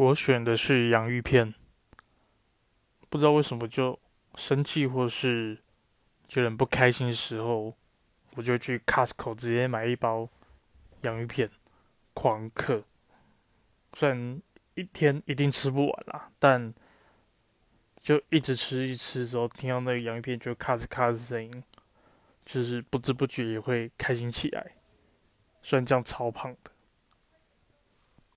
我选的是洋芋片，不知道为什么就生气或是觉得很不开心的时候，我就去 Costco 直接买一包洋芋片，狂嗑。虽然一天一定吃不完啦，但就一直吃一吃之后，听到那个洋芋片就咔哧咔哧声音，就是不知不觉也会开心起来。虽然这样超胖的。